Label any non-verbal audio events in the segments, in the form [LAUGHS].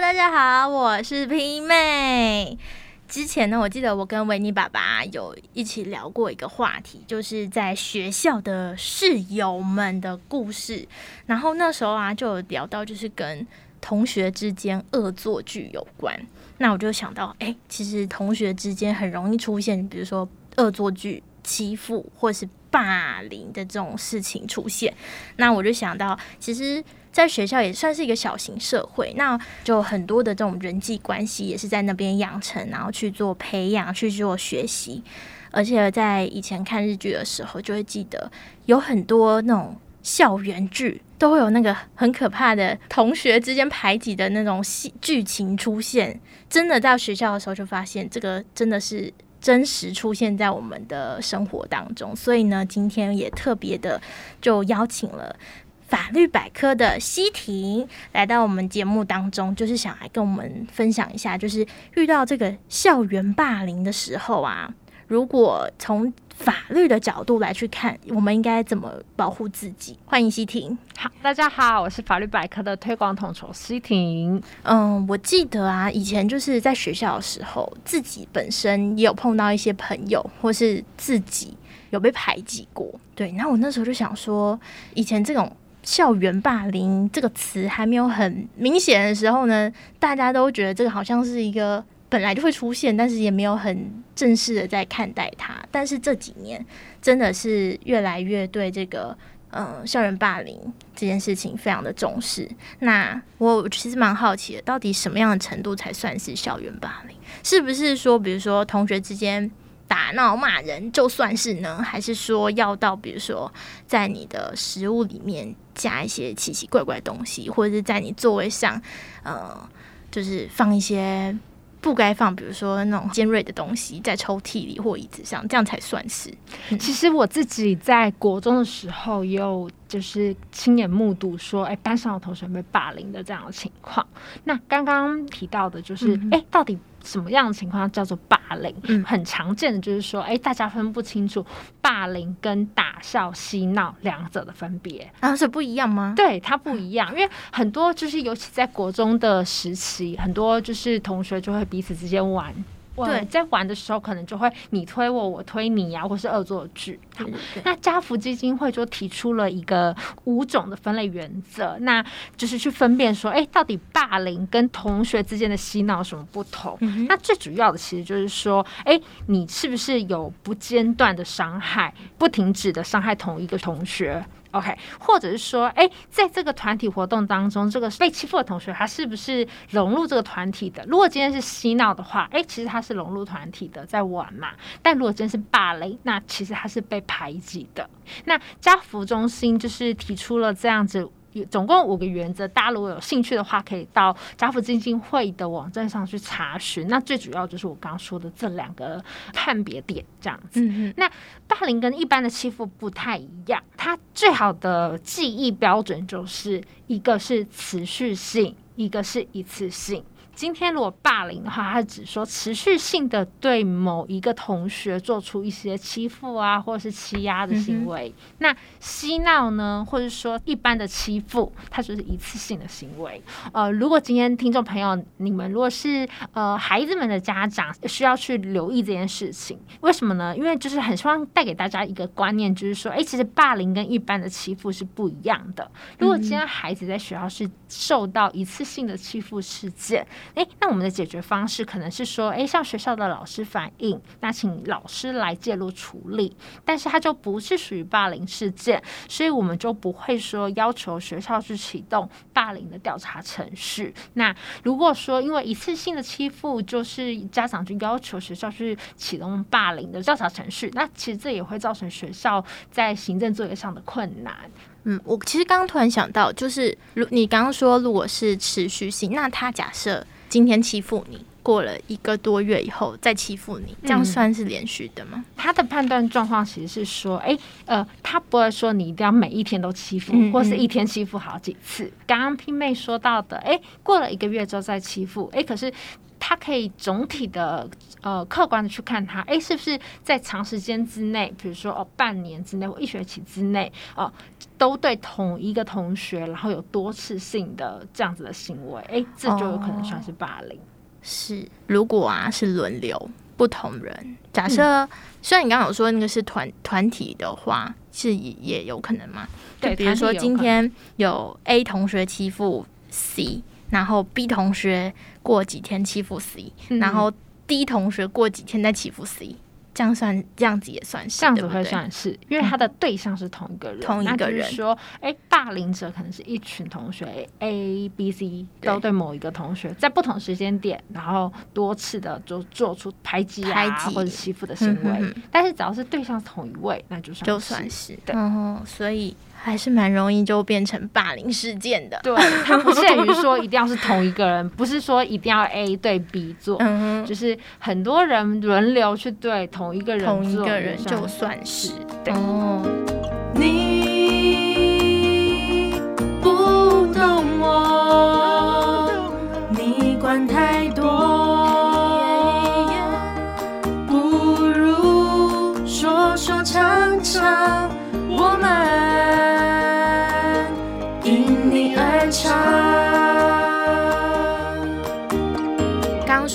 大家好，我是皮妹。之前呢，我记得我跟维尼爸爸有一起聊过一个话题，就是在学校的室友们的故事。然后那时候啊，就有聊到就是跟同学之间恶作剧有关。那我就想到，哎，其实同学之间很容易出现，比如说恶作剧、欺负或是霸凌的这种事情出现。那我就想到，其实。在学校也算是一个小型社会，那就很多的这种人际关系也是在那边养成，然后去做培养，去做学习。而且在以前看日剧的时候，就会记得有很多那种校园剧都会有那个很可怕的同学之间排挤的那种戏剧情出现。真的到学校的时候，就发现这个真的是真实出现在我们的生活当中。所以呢，今天也特别的就邀请了。法律百科的西婷来到我们节目当中，就是想来跟我们分享一下，就是遇到这个校园霸凌的时候啊，如果从法律的角度来去看，我们应该怎么保护自己？欢迎西婷。好，大家好，我是法律百科的推广统筹西婷。嗯，我记得啊，以前就是在学校的时候，自己本身也有碰到一些朋友，或是自己有被排挤过。对，那我那时候就想说，以前这种。校园霸凌这个词还没有很明显的时候呢，大家都觉得这个好像是一个本来就会出现，但是也没有很正式的在看待它。但是这几年真的是越来越对这个嗯校园霸凌这件事情非常的重视。那我其实蛮好奇的，到底什么样的程度才算是校园霸凌？是不是说，比如说同学之间？打闹骂人就算是呢，还是说要到比如说在你的食物里面加一些奇奇怪怪的东西，或者是在你座位上，呃，就是放一些不该放，比如说那种尖锐的东西在抽屉里或椅子上，这样才算是。其实我自己在国中的时候，也有就是亲眼目睹说，哎，班上的同学被霸凌的这样的情况。那刚刚提到的就是，哎，到底？什么样的情况叫做霸凌？嗯，很常见的就是说，哎，大家分不清楚霸凌跟打笑、嬉闹两者的分别啊，是不一样吗？对，它不一样，因为很多就是尤其在国中的时期，很多就是同学就会彼此之间玩。对，在玩的时候可能就会你推我，我推你呀，或是恶作剧。那家福基金会就提出了一个五种的分类原则，那就是去分辨说，哎，到底霸凌跟同学之间的嬉闹有什么不同？那最主要的其实就是说，哎，你是不是有不间断的伤害、不停止的伤害同一个同学？OK，或者是说，哎，在这个团体活动当中，这个被欺负的同学，他是不是融入这个团体的？如果今天是嬉闹的话，哎，其实他是融入团体的，在玩嘛。但如果今天是霸凌，那其实他是被排挤的。那家福中心就是提出了这样子。有总共五个原则，大家如果有兴趣的话，可以到家福基金会的网站上去查询。那最主要就是我刚刚说的这两个判别点，这样子。那霸凌跟一般的欺负不太一样，它最好的记忆标准就是一个是持续性，一个是一次性。今天如果霸凌的话，他只说持续性的对某一个同学做出一些欺负啊，或者是欺压的行为。那嬉闹呢，或者说一般的欺负，它就是一次性的行为。呃，如果今天听众朋友你们如果是呃孩子们的家长，需要去留意这件事情。为什么呢？因为就是很希望带给大家一个观念，就是说，哎，其实霸凌跟一般的欺负是不一样的。如果今天孩子在学校是受到一次性的欺负事件，哎，那我们的解决方式可能是说，哎，向学校的老师反映，那请老师来介入处理。但是它就不是属于霸凌事件，所以我们就不会说要求学校去启动霸凌的调查程序。那如果说因为一次性的欺负，就是家长就要求学校去启动霸凌的调查程序，那其实这也会造成学校在行政作业上的困难。嗯，我其实刚刚突然想到，就是如你刚刚说，如果是持续性，那他假设。今天欺负你，过了一个多月以后再欺负你，这样算是连续的吗？他的判断状况其实是说，哎，呃，他不会说你一定要每一天都欺负，或是一天欺负好几次。刚刚拼妹说到的，哎，过了一个月之后再欺负，哎，可是。他可以总体的呃客观的去看他，哎，是不是在长时间之内，比如说哦半年之内或一学期之内，哦都对同一个同学，然后有多次性的这样子的行为，哎，这就有可能算是霸凌。是，如果啊是轮流不同人，假设虽然你刚刚有说那个是团团体的话，是也也有可能嘛？对，比如说今天有 A 同学欺负 C，然后 B 同学过几天欺负 C，然后 D 同学过几天再欺负 C。这样算这样子也算是这样子会算是，因为他的对象是同一个人，同一个人。说，哎，霸凌者可能是一群同学，A、B、C 都对某一个同学在不同时间点，然后多次的就做出排挤啊或者欺负的行为，但是只要是对象是同一位，那就算就算是。对，所以。还是蛮容易就变成霸凌事件的。对，它不限于说一定要是同一个人，不是说一定要 A 对 B 做，就是很多人轮流去对同一个人，同一个人就算是。哦。你不懂我，你管太多，不如说说唱唱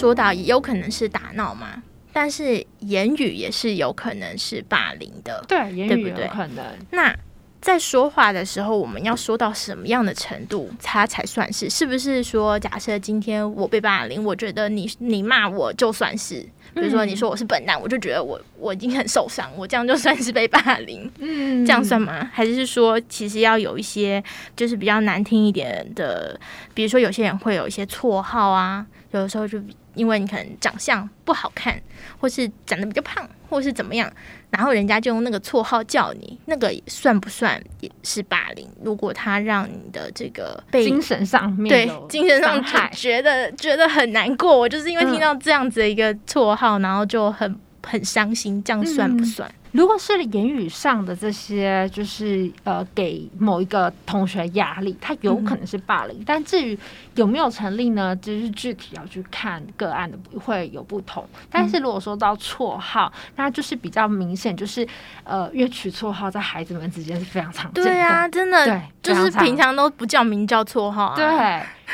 说到，也有可能是打闹嘛，但是言语也是有可能是霸凌的，对，言语有可能。那在说话的时候，我们要说到什么样的程度，他才算是？是不是说，假设今天我被霸凌，我觉得你你骂我就算是？比如说，你说我是笨蛋，我就觉得我我已经很受伤，我这样就算是被霸凌，嗯，这样算吗？还是说，其实要有一些就是比较难听一点的，比如说有些人会有一些绰号啊，有的时候就因为你可能长相不好看，或是长得比较胖，或是怎么样。然后人家就用那个绰号叫你，那个算不算也是霸凌？如果他让你的这个精神上面对精神上觉得觉得很难过，我就是因为听到这样子的一个绰号，然后就很很伤心，这样算不算？如果是言语上的这些，就是呃，给某一个同学压力，他有可能是霸凌。但至于有没有成立呢？就是具体要去看个案的，会有不同。但是如果说到绰号，那就是比较明显，就是呃，因为取绰号在孩子们之间是非常常见的。对啊，真的，对，就是平常都不叫名叫绰号。对，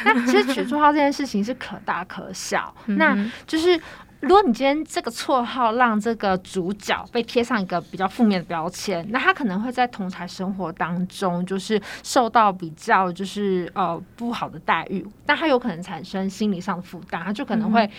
那其实取绰号这件事情是可大可小，[LAUGHS] 那就是。如果你今天这个绰号让这个主角被贴上一个比较负面的标签，那他可能会在同台生活当中就是受到比较就是呃不好的待遇，但他有可能产生心理上的负担，他就可能会。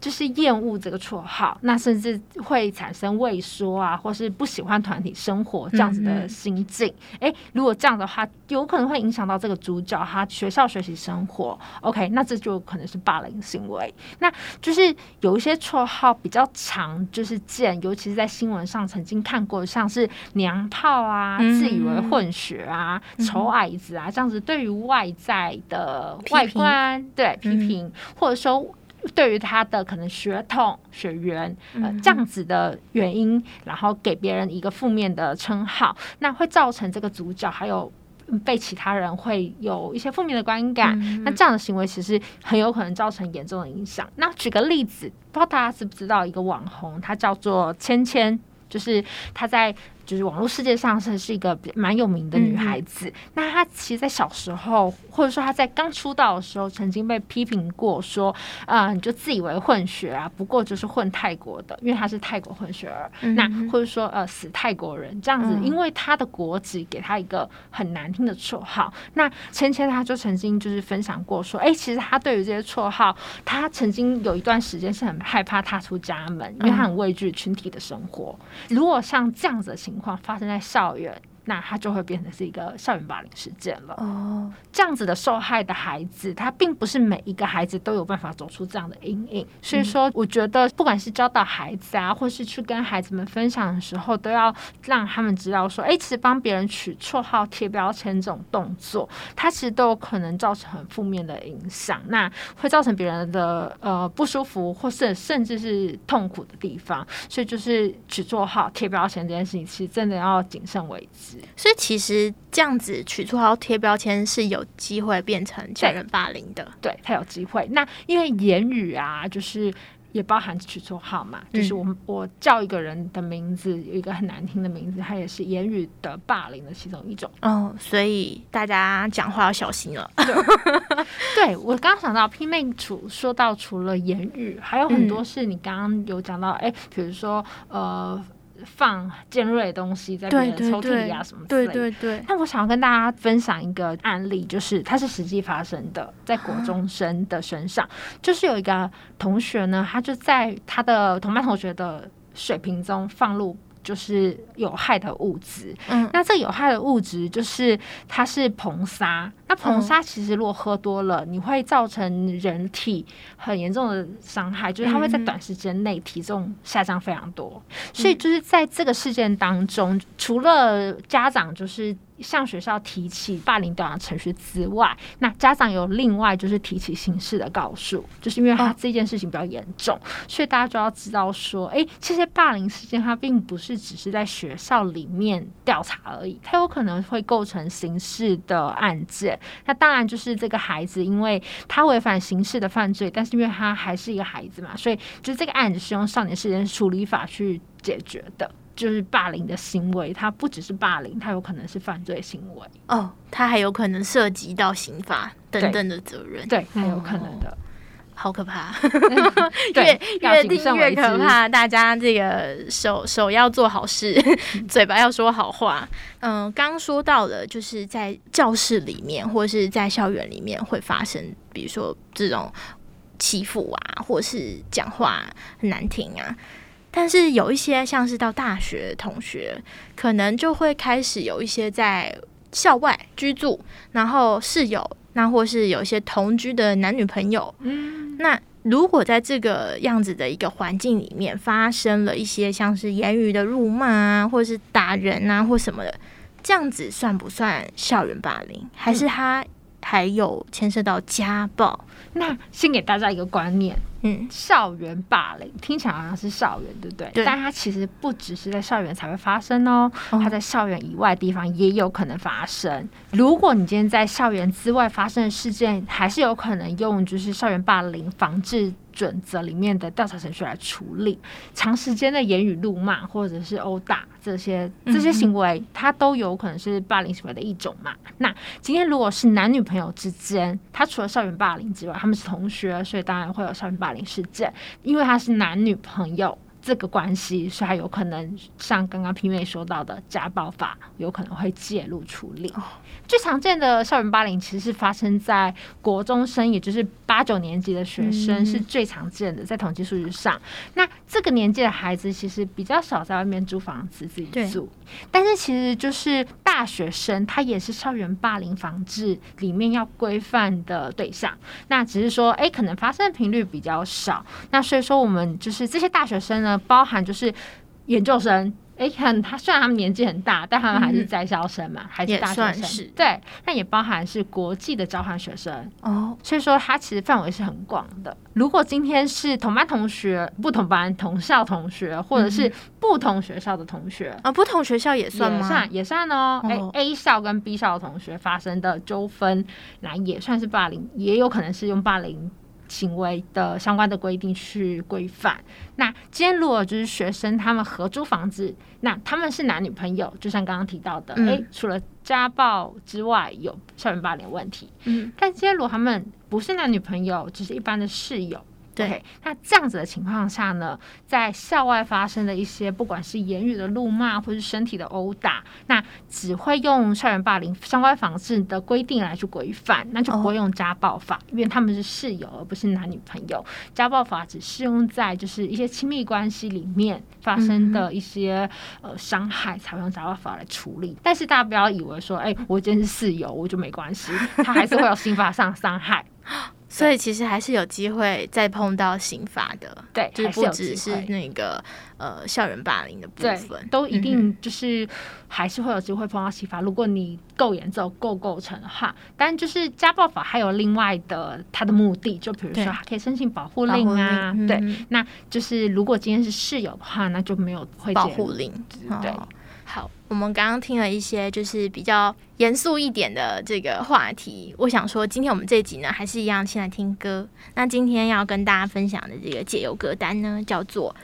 就是厌恶这个绰号，那甚至会产生畏缩啊，或是不喜欢团体生活这样子的心境。哎，如果这样的话，有可能会影响到这个主角他学校学习生活。OK，那这就可能是霸凌行为。那就是有一些绰号比较长，就是见，尤其是在新闻上曾经看过，像是娘炮啊、自以为混血啊、丑矮子啊这样子，对于外在的外观对批评，或者说。对于他的可能血统、血缘，呃，这样子的原因，然后给别人一个负面的称号，那会造成这个主角还有被其他人会有一些负面的观感。那这样的行为其实很有可能造成严重的影响。那举个例子，不知道大家知不知道一个网红，他叫做芊芊，就是他在。就是网络世界上是是一个蛮有名的女孩子。那她其实，在小时候，或者说她在刚出道的时候，曾经被批评过，说啊，你就自以为混血啊，不过就是混泰国的，因为她是泰国混血儿。那或者说呃，死泰国人这样子，因为她的国籍给她一个很难听的绰号。那芊芊她就曾经就是分享过说，哎，其实她对于这些绰号，她曾经有一段时间是很害怕踏出家门，因为她很畏惧群体的生活。如果像这样子的情况发生在校园。那他就会变成是一个校园霸凌事件了。哦，这样子的受害的孩子，他并不是每一个孩子都有办法走出这样的阴影。所以说，我觉得不管是教导孩子啊，或是去跟孩子们分享的时候，都要让他们知道说，哎，其实帮别人取绰号、贴标签这种动作，它其实都有可能造成很负面的影响。那会造成别人的呃不舒服，或是甚至是痛苦的地方。所以，就是取绰号、贴标签这件事情，其实真的要谨慎为之。子。所以其实这样子取绰号贴标签是有机会变成校园霸凌的。对他有机会。那因为言语啊，就是也包含取绰号嘛，就是我们我叫一个人的名字有一个很难听的名字，它也是言语的霸凌的其中一种。哦，所以大家讲话要小心了。对 [LAUGHS] 我刚刚想到，媲妹除说到除了言语，还有很多是你刚刚有讲到，哎、比如说呃放尖锐的东西在别人抽屉里啊什么之对类的。对对，那我想要跟大家分享一个案例，就是它是实际发生的，在国中生的身上，就是有一个同学呢，他就在他的同班同学的水瓶中放入就是有害的物质。嗯那这有害的物质就是它是硼砂。那硼砂其实如果喝多了，你会造成人体很严重的伤害，就是它会在嗯短时间内体重下降非常多。所以就是在这个事件当中，除了家长就是向学校提起霸凌调查程序之外，那家长有另外就是提起刑事的告诉，就是因为他哦这件事情比较严重，所以大家就要知道说，哎、这些霸凌事件它并不是只是在学校里面调查而已，它有可能会构成刑事的案件。那当然就是这个孩子，因为他违反刑事的犯罪，但是因为他还是一个孩子嘛，所以就是这个案子是用少年事件处理法去解决的。就是霸凌的行为，它不只是霸凌，它有可能是犯罪行为，哦，它还有可能涉及到刑法等等的责任，对，还有可能的。好可怕。[LAUGHS] 越，越听越。可怕，大家这个手手要做好事 [LAUGHS] [LAUGHS] 嘴巴要说好话。嗯，刚刚说到的，就是在教室里面或是在校园里面会发生，比如说这种欺负啊，或是讲话很难听啊。但是有一些像是到大学同学，可能就会开始有一些在校外居住，然后室友，那或是有一些同居的男女朋友，嗯，那如果在这个样子的一个环境里面发生了一些像是言语的辱骂啊，或是打人啊，或什么的，这样子算不算校园霸凌？还是他还有牵涉到家暴？那先给大家一个观念，嗯，校园霸凌听起来好像是校园，对不对？对但它其实不只是在校园才会发生哦，哦它在校园以外的地方也有可能发生。如果你今天在校园之外发生的事件，还是有可能用就是校园霸凌防治准则里面的调查程序来处理。长时间的言语辱骂或者是殴打这些这些行为，它都有可能是霸凌行为的一种嘛。那今天如果是男女朋友之间，他除了校园霸凌之外，他们是同学，所以当然会有校园霸凌事件。因为他是男女朋友这个关系，所以他有可能像刚刚 P 妹说到的家暴法，有可能会介入处理。最常见的校园霸凌其实是发生在国中生，也就是八九年级的学生、嗯是最常见的，在统计数据上。那这个年纪的孩子其实比较少在外面租房子自己住，但是其实就是大学生，他也是校园霸凌防治里面要规范的对象。那只是说，哎、可能发生的频率比较少。那所以说，我们就是这些大学生呢，包含就是研究生。哎，很他虽然他们年纪很大，但他们还是嗯在校生嘛，还是大学生。对，那也包含是国际的交换学生，哦，所以说它其实范围是很广的。如果今天是同班同学、不同班同校同学，或者是不同学校的同学，啊，不同学校也算吗？也算也算哦。哎、哦 a 校跟 B 校的同学发生的纠纷，那也算是霸凌，也有可能是用霸凌。行为的相关的规定去规范。那今天如果就是学生他们合租房子，那他们是男女朋友，就像刚刚提到的，嗯诶，除了家暴之外，有校园霸凌问题。嗯，但今天如果他们不是男女朋友，只是一般的室友。对那这样子的情况下呢，在校外发生的一些，不管是言语的辱骂或是身体的殴打，那只会用校园霸凌相关防治的规定来去规范，那就不会用家暴法，因为他们是室友而不是男女朋友。家暴法只适用在就是一些亲密关系里面发生的一些、呃伤害，才会用家暴法来处理。但是大家不要以为说，哎、我今天是室友，我就没关系，他还是会有刑法上的伤害。[LAUGHS] 所以其实还是有机会再碰到刑法的，对，就不只是那个呃校园霸凌的部分，，都一嗯定就是还是会有机会碰到刑法。如果你够严重、够构成的话，但就是家暴法还有另外的它的目的，就比如说可以申请保护令啊，对，嗯那就是如果今天是室友的话，那就没有会保护令，对。哦好，我们刚刚听了一些就是比较严肃一点的这个话题。我想说，今天我们这集呢，还是一样先来听歌。那今天要跟大家分享的这个解忧歌单呢，叫做《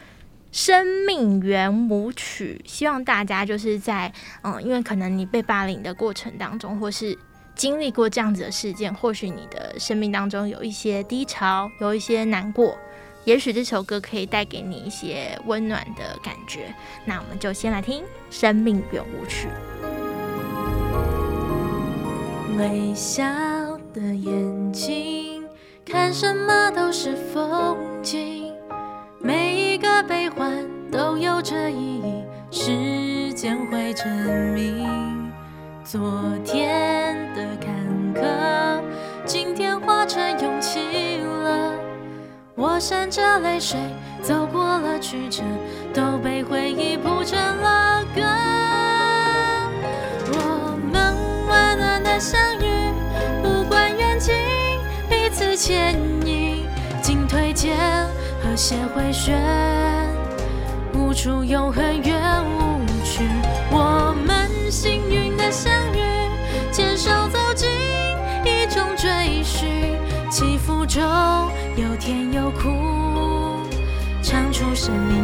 生命圆舞曲》。希望大家就是在嗯，因为可能你被霸凌的过程当中，或是经历过这样子的事件，或许你的生命当中有一些低潮，有一些难过。也许这首歌可以带给你一些温暖的感觉，那我们就先来听《生命圆舞曲》。微笑的眼睛，看什么都是风景，每一个悲欢都有着意义，时间会证明。昨天的坎坷，今天化成勇气了。我闪着泪水走过了曲折，都被回忆谱成了歌。相遇，不管远近，彼此牵引，进退间和谐回旋，舞出永恒圆舞曲。我们幸运的相遇，牵手走进一种追寻，起伏中。有甜有苦，唱出生命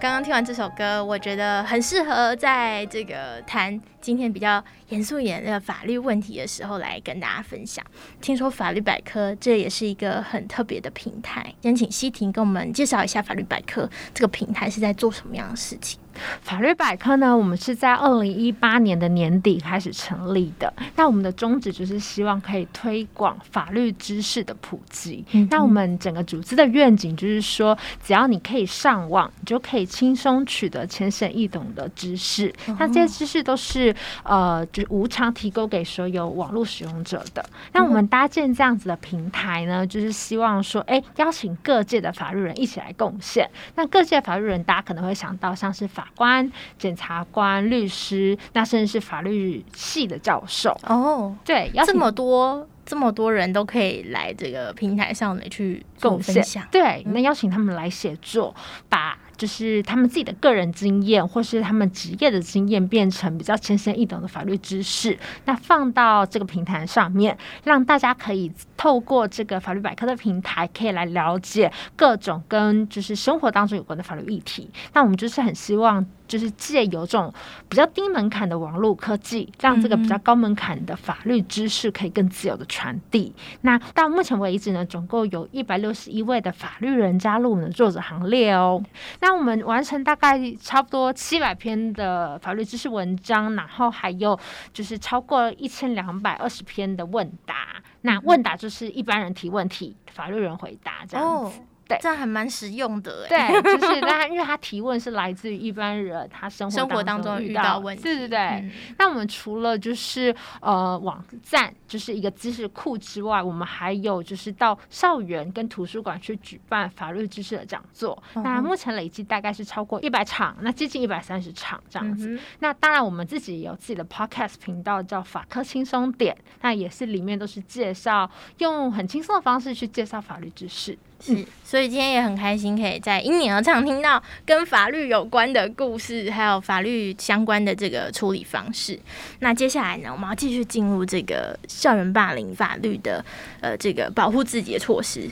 刚刚听完这首歌，我觉得很适合在这个谈今天比较严肃一点的法律问题的时候来跟大家分享。听说法律百科这也是一个很特别的平台，先请西婷跟我们介绍一下法律百科这个平台是在做什么样的事情。法律百科呢，我们是在二零一八年的年底开始成立的。那我们的宗旨就是希望可以推广法律知识的普及。那我们整个组织的愿景就是说，只要你可以上网，你就可以轻松取得浅显易懂的知识。那这些知识都是呃，就是无偿提供给所有网络使用者的。那我们搭建这样子的平台呢，就是希望说，哎，邀请各界的法律人一起来贡献。那各界法律人，大家可能会想到像是法法官、检察官、律师，那甚至是法律系的教授哦。对，这么多这么多人都可以来这个平台上面去贡献。对，那邀请他们来写作，把。就是他们自己的个人经验，或是他们职业的经验，变成比较浅显易懂的法律知识，那放到这个平台上面，让大家可以透过这个法律百科的平台，可以来了解各种跟就是生活当中有关的法律议题。那我们就是很希望。就是借由这种比较低门槛的网络科技，让这个比较高门槛的法律知识可以更自由的传递。那到目前为止呢，总共有一百六十一位的法律人加入我们的作者行列哦。那我们完成大概差不多七百篇的法律知识文章，然后还有就是超过一千两百二十篇的问答。那问答就是一般人提问题，法律人回答这样子。对，这样还蛮实用的。对，[LAUGHS] 就是他，因为他提问是来自于一般人，他生活当中遇到问题。对对对。那我们除了就是呃网站，就是一个知识库之外，我们还有就是到校园跟图书馆去举办法律知识的讲座。那目前累计大概是超过一百场，那接近一百三十场这样子。那当然，我们自己也有自己的 podcast 频道，叫法科轻松点，那也是里面都是介绍，用很轻松的方式去介绍法律知识。是，所以今天也很开心，可以在因你而唱听到跟法律有关的故事，还有法律相关的这个处理方式。那接下来呢，我们要继续进入这个校园霸凌法律的呃这个保护自己的措施。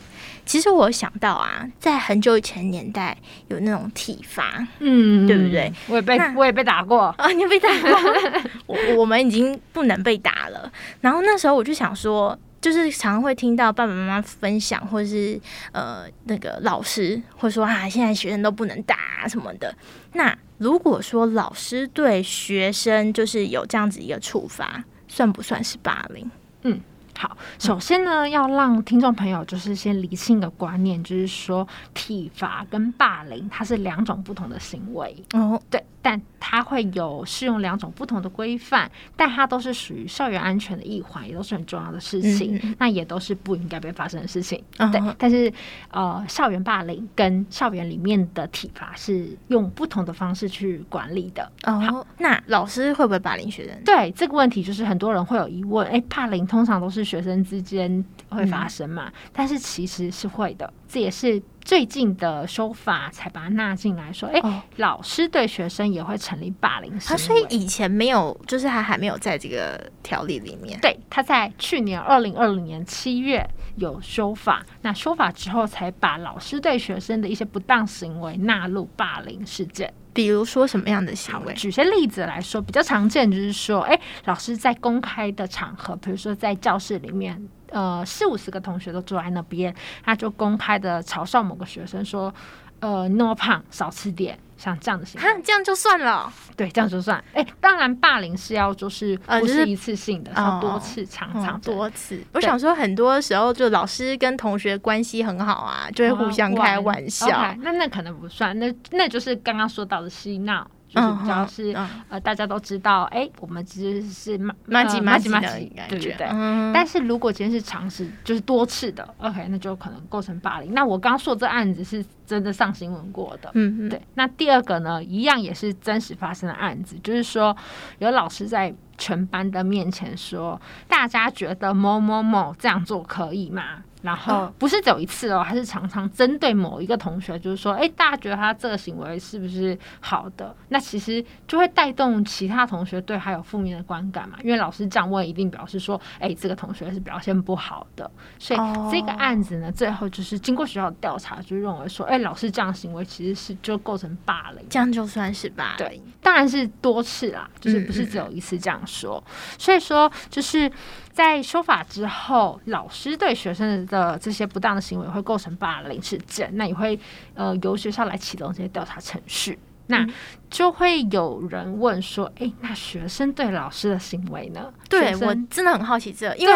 其实我想到啊，在很久以前年代有那种体罚，嗯，对不对？我也被我也被打过啊，你被打过？[LAUGHS] 我我们已经不能被打了。然后那时候我就想说。就是常常会听到爸爸妈妈分享，或者是呃那个老师会说啊，现在学生都不能打什么的。那如果说老师对学生就是有这样子一个处罚，算不算是霸凌？嗯。好，首先呢，要让听众朋友就是先理清一个观念，就是说体罚跟霸凌它是两种不同的行为哦，对，但它会有适用两种不同的规范，但它都是属于校园安全的一环，也都是很重要的事情，那也都是不应该被发生的事情，对。但是呃，校园霸凌跟校园里面的体罚是用不同的方式去管理的。哦，那老师会不会霸凌学生？对这个问题，就是很多人会有疑问，哎，霸凌通常都是。学生之间会发生嘛？但是其实是会的。这也是最近的修法才把它纳进来，说，哎、哦老师对学生也会成立霸凌行他为。所以以前没有，就是他还没有在这个条例里面。对，他在去年二零二零年七月有修法，那修法之后才把老师对学生的一些不当行为纳入霸凌事件。比如说什么样的行，为？举些例子来说，比较常见就是说，哎，老师在公开的场合，比如说在教室里面，呃，四五十个同学都坐在那边，他就公开的嘲笑某个学生说，呃，你那么胖，少吃点，像这样的行为，，这样就算了。对，这样就算。哎，当然，霸凌是要就是不是一次性的，是要多次、常常嗯，多次。我想说，很多时候就老师跟同学关系很好啊，就会互相开玩笑。那那可能不算，那那就是刚刚说到的嬉闹，就是比较嗯是、嗯呃大家都知道，哎、我们其实是麻麻吉呃麻吉的吉麻吉，感觉。对对对。嗯但是如果今天是尝试，就是多次的，OK，那就可能构成霸凌。那我刚刚说这案子是真的上新闻过的，嗯嗯，对，那第二个呢，一样也是真实发生的案子，就是说有老师在全班的面前说，大家觉得某某某这样做可以吗？然后不是只有一次哦，还是常常针对某一个同学，就是说，哎，大家觉得他这个行为是不是好的？那其实就会带动其他同学对他有负面的观感嘛，因为老师这样问，一定表示说，哎，这个同学是表现不好的。所以哦这个案子呢，最后就是经过学校的调查，就认为说，哎，老师这样行为其实是就构成霸凌。这样就算是霸对。当然是多次啦，就是不是只有一次这样说。所以说，就是在修法之后，老师对学生的这些不当的行为会构成霸凌事件，那也会呃由学校来启动这些调查程序。那嗯就会有人问说：“诶，那学生对老师的行为呢？”对我真的很好奇这个，因为，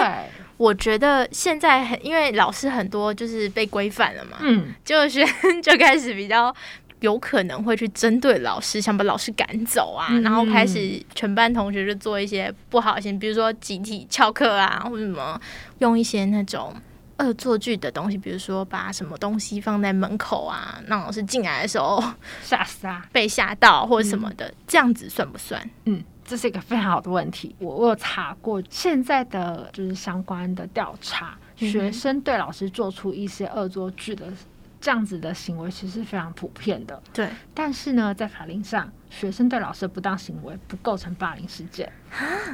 我觉得现在很，因为老师很多就是被规范了嘛，嗯，就学生就开始比较有可能会去针对老师，想把老师赶走啊，嗯然后开始全班同学就做一些不好的比如说集体翘课啊，或者什么用一些那种。恶作剧的东西，比如说把什么东西放在门口啊，让老师进来的时候吓死啊！[LAUGHS] 被吓到或者什么的，这样子算不算？嗯，这是一个非常好的问题。我我有查过现在的就是相关的调查，嗯学生对老师做出一些恶作剧的这样子的行为，其实是非常普遍的。对，但是呢，在法令上，学生对老师的不当行为不构成霸凌事件。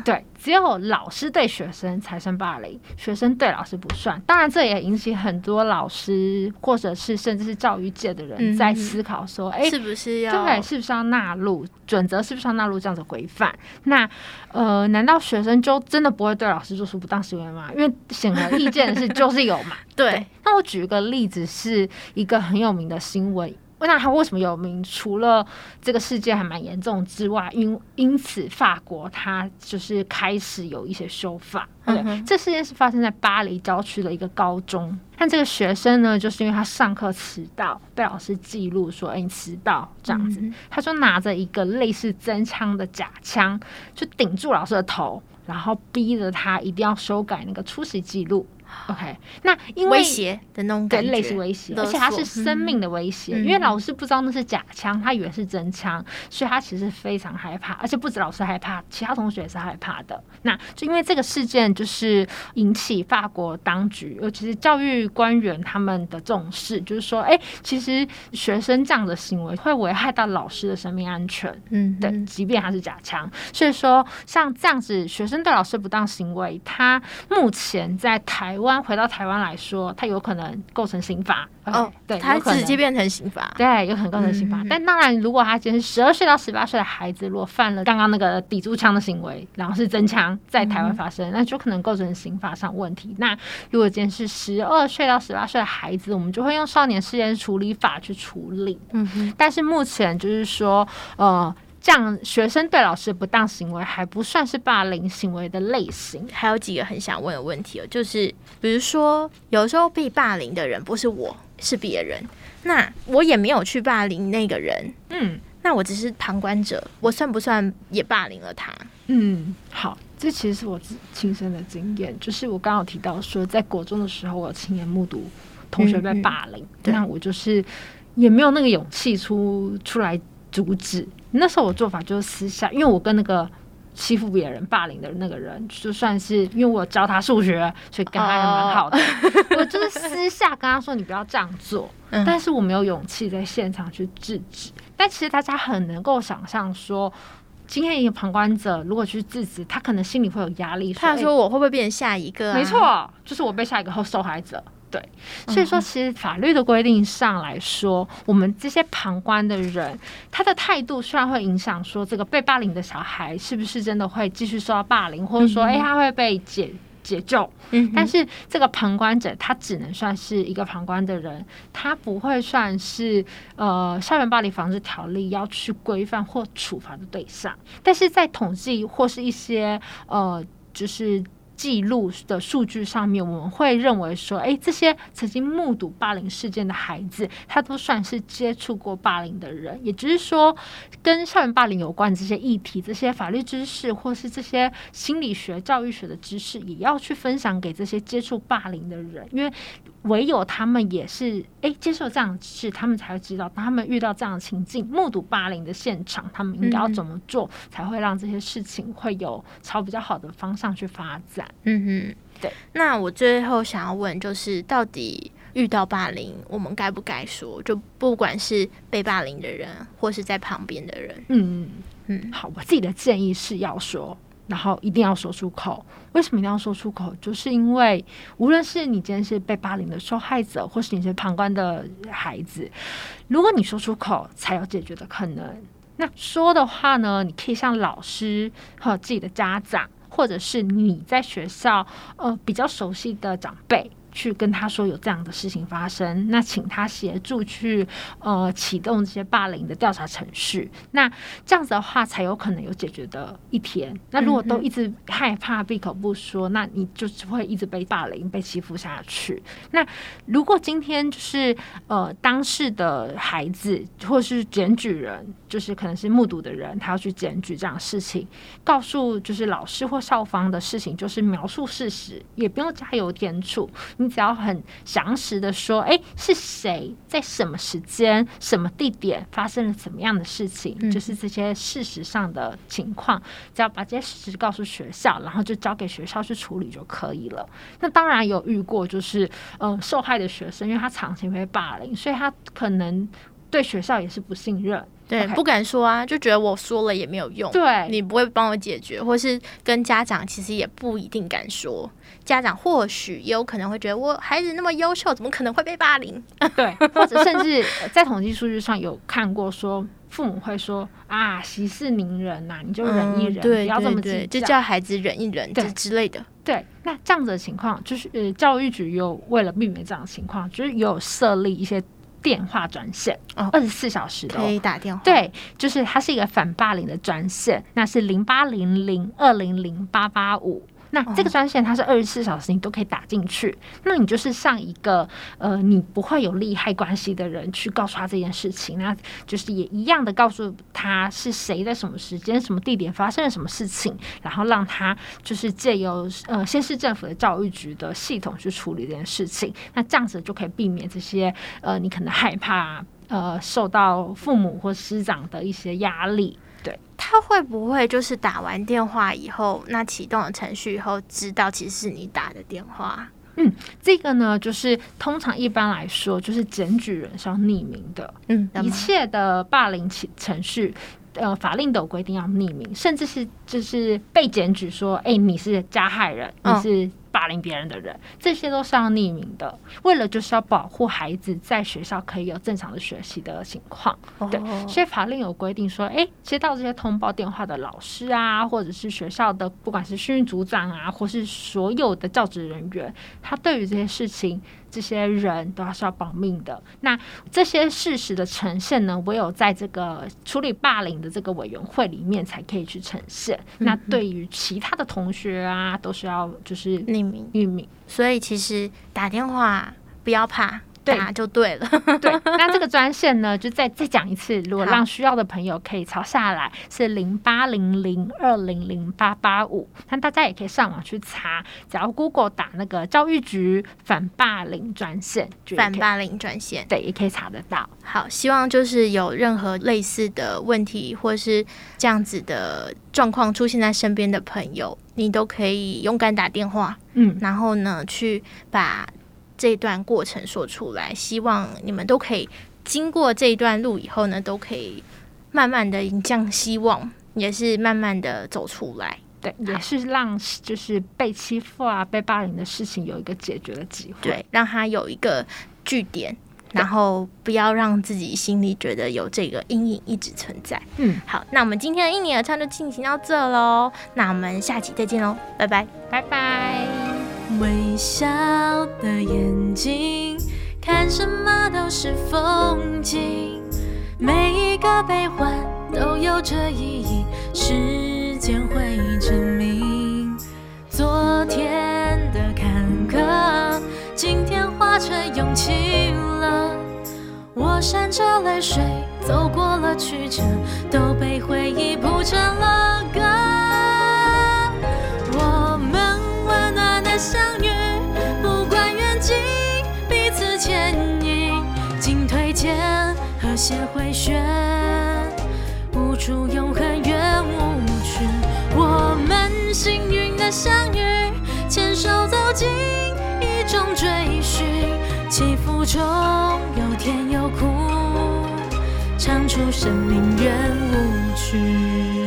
对，只有老师对学生才算霸凌，学生对老师不算。当然，这也引起很多老师或者是甚至是教育界的人嗯在思考说：，哎、是不是要对，是不是要纳入准则？是不是要纳入这样的规范？那呃，难道学生就真的不会对老师做出不当行为吗？因为显而易见的是，就是有嘛。[LAUGHS] 对？那我举一个例子，是一个很有名的新闻。那他为什么有名？除了这个事件还蛮严重之外，因因此法国它就是开始有一些修法。对，嗯哼这事件是发生在巴黎郊区的一个高中。但这个学生呢，就是因为他上课迟到，被老师记录说：“哎、你迟到。”这样子，嗯他就拿着一个类似真枪的假枪，就顶住老师的头，然后逼着他一定要修改那个出席记录。OK，那因为威胁的那种对，感觉，类似威胁，而且它是生命的威胁，嗯因为老师不知道那是假枪，他以为是真枪，所以他其实非常害怕，而且不止老师害怕，其他同学也是害怕的。那就因为这个事件，就是引起法国当局，尤其是教育官员他们的重视，就是说，哎、其实学生这样的行为会危害到老师的生命安全。嗯，对，嗯即便他是假枪，所以说像这样子，学生对老师不当行为，他目前在台湾回到台湾来说，他有可能构成刑法。哦 [LAUGHS] 对，他直接变成刑法，对，有可能构成刑法。但当然，如果他今天是十二岁到十八岁的孩子，如果犯了刚刚那个抵住枪的行为，然后是真枪在台湾发生，那就可能构成刑法上问题。那如果今天是十二岁到十八岁的孩子，我们就会用少年事件处理法去处理。嗯哼，但是目前就是说，呃，这样学生对老师的不当行为还不算是霸凌行为的类型。还有几个很想问的问题哦，就是比如说，有时候被霸凌的人不是我，是别人，那我也没有去霸凌那个人，嗯那我只是旁观者，我算不算也霸凌了他？嗯，好，这其实是我自亲身的经验，就是我刚刚有提到说，在国中的时候，我亲眼目睹同学被霸凌，对那我就是也没有那个勇气出出来阻止。那时候我做法就是私下，因为我跟那个欺负别人、霸凌的那个人，就算是因为我教他数学，所以跟他还蛮好的。[LAUGHS] 我就是私下跟他说：“你不要这样做。”但是我没有勇气在现场去制止。但其实大家很能够想象，说今天一个旁观者如果去制止，他可能心里会有压力。他说：“我会不会变成下一个？”没错，就是我被下一个后受害者。对，所以说，其实法律的规定上来说，我们这些旁观的人，他的态度虽然会影响说这个被霸凌的小孩是不是真的会继续受到霸凌，或者说，哎，他会被解解救，嗯，但是这个旁观者他只能算是一个旁观的人，他不会算是呃校园暴力防治条例要去规范或处罚的对象，但是在统计或是一些呃就是。记录的数据上面，我们会认为说，哎，这些曾经目睹霸凌事件的孩子，他都算是接触过霸凌的人，也就是说，跟校园霸凌有关这些议题、这些法律知识，或是这些心理学、教育学的知识，也要去分享给这些接触霸凌的人，因为。唯有他们也是哎接受这样的事，他们才会知道，当他们遇到这样的情境，目睹霸凌的现场，他们应该要怎么做，才会让这些事情会有朝比较好的方向去发展。嗯哼，对。那我最后想要问，就是到底遇到霸凌，我们该不该说？就不管是被霸凌的人，或是在旁边的人。嗯嗯嗯。好，我自己的建议是要说。然后一定要说出口。为什么一定要说出口？就是因为无论是你今天是被霸凌的受害者，或是你是旁观的孩子，如果你说出口，才有解决的可能。那说的话呢，你可以向老师和自己的家长，或者是你在学校呃比较熟悉的长辈。去跟他说有这样的事情发生，那请他协助去呃启动这些霸凌的调查程序，那这样子的话才有可能有解决的一天。那如果都一直害怕闭口不说，那你就只会一直被霸凌、被欺负下去。那如果今天就是呃当事的孩子或是检举人，就是可能是目睹的人，他要去检举这样的事情，告诉就是老师或校方的事情，就是描述事实，也不用加油添醋。你只要很详实的说，哎，是谁在什么时间、什么地点发生了怎么样的事情，就是这些事实上的情况，只要把这些事实告诉学校，然后就交给学校去处理就可以了。那当然有遇过，就是嗯，受害的学生，因为他长期被霸凌，所以他可能对学校也是不信任。对，不敢说啊，就觉得我说了也没有用。对，你不会帮我解决，或是跟家长其实也不一定敢说。家长或许也有可能会觉得，我孩子那么优秀，怎么可能会被霸凌？对，或者甚至在统计数据上有看过，说父母会说啊，息事宁人呐，你就忍一忍，不要这么计较，就叫孩子忍一忍，对之类的。对，那这样子的情况，就是呃，教育局有为了避免这样的情况，就是有设立一些。电话专线哦，二十四小时可以打电话。对，就是它是一个反霸凌的专线，那是零八零零二零零八八五。那这个专线它是二十四小时你都可以打进去，那你就是上一个呃你不会有利害关系的人去告诉他这件事情，那就是也一样的告诉他是谁在什么时间、什么地点发生了什么事情，然后让他就是借由呃先市政府的教育局的系统去处理这件事情，那这样子就可以避免这些呃你可能害怕呃受到父母或师长的一些压力。对他会不会就是打完电话以后，那启动了程序以后，知道其实是你打的电话？嗯，这个呢，就是通常一般来说，就是检举人是要匿名的。嗯，一切的霸凌程程序，呃，法令都有规定要匿名，甚至是就是被检举说，哎，你是加害人，你是。霸凌别人的人，这些都是要匿名的，为了就是要保护孩子在学校可以有正常的学习的情况。对，所以法令有规定说，哎，接到这些通报电话的老师啊，或者是学校的不管是训育组长啊，或是所有的教职人员，他对于这些事情。这些人都是要保命的。那这些事实的呈现呢，唯有在这个处理霸凌的这个委员会里面才可以去呈现。那对于其他的同学啊，都是要就是匿名匿名。所以其实打电话不要怕。打就对了。[LAUGHS] 对，那这个专线呢，就再再讲一次，如果让需要的朋友可以抄下来，是零八零零二零零八八五。那大家也可以上网去查，只要 Google 打那个教育局反霸凌专线，反霸凌专线，对，也可以查得到。好，希望就是有任何类似的问题，或是这样子的状况出现在身边的朋友，你都可以勇敢打电话，嗯，然后呢，去把这段过程说出来。希望你们都可以经过这一段路以后呢，都可以慢慢的迎向希望，也是慢慢的走出来。对，也是让就是被欺负啊、被霸凌的事情有一个解决的机会，对，让他有一个据点。然后不要让自己心里觉得有这个阴影一直存在。嗯，好，那我们今天的印尼合唱就进行到这喽。那我们下期再见喽，拜拜，拜拜。微笑的眼睛，看什么都是风景。每一个悲欢都有着意义，时间会证明。昨天的坎坷，今天化成勇气了。我闪着泪水走过了曲折，都被回忆谱成了歌。些回旋，无处永恒远无去。我们幸运的相遇，牵手走进一种追寻，起伏中有甜有苦。唱出生命圆舞曲。